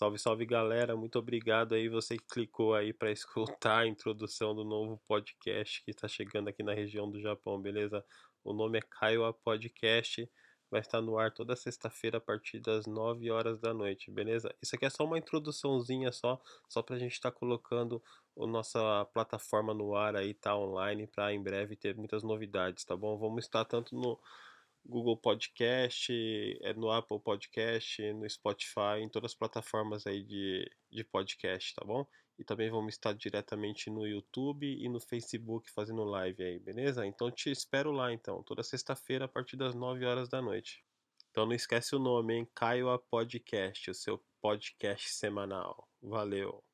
Salve, salve galera, muito obrigado aí você que clicou aí para escutar a introdução do novo podcast que está chegando aqui na região do Japão, beleza? O nome é Kaiwa Podcast, vai estar no ar toda sexta-feira a partir das 9 horas da noite, beleza? Isso aqui é só uma introduçãozinha só, só para a gente estar tá colocando a nossa plataforma no ar aí, tá online, para em breve ter muitas novidades, tá bom? Vamos estar tanto no Google Podcast, é no Apple Podcast, no Spotify, em todas as plataformas aí de, de podcast, tá bom? E também vamos estar diretamente no YouTube e no Facebook fazendo live aí, beleza? Então te espero lá então, toda sexta-feira a partir das 9 horas da noite. Então não esquece o nome, hein? Caio a Podcast, o seu podcast semanal. Valeu!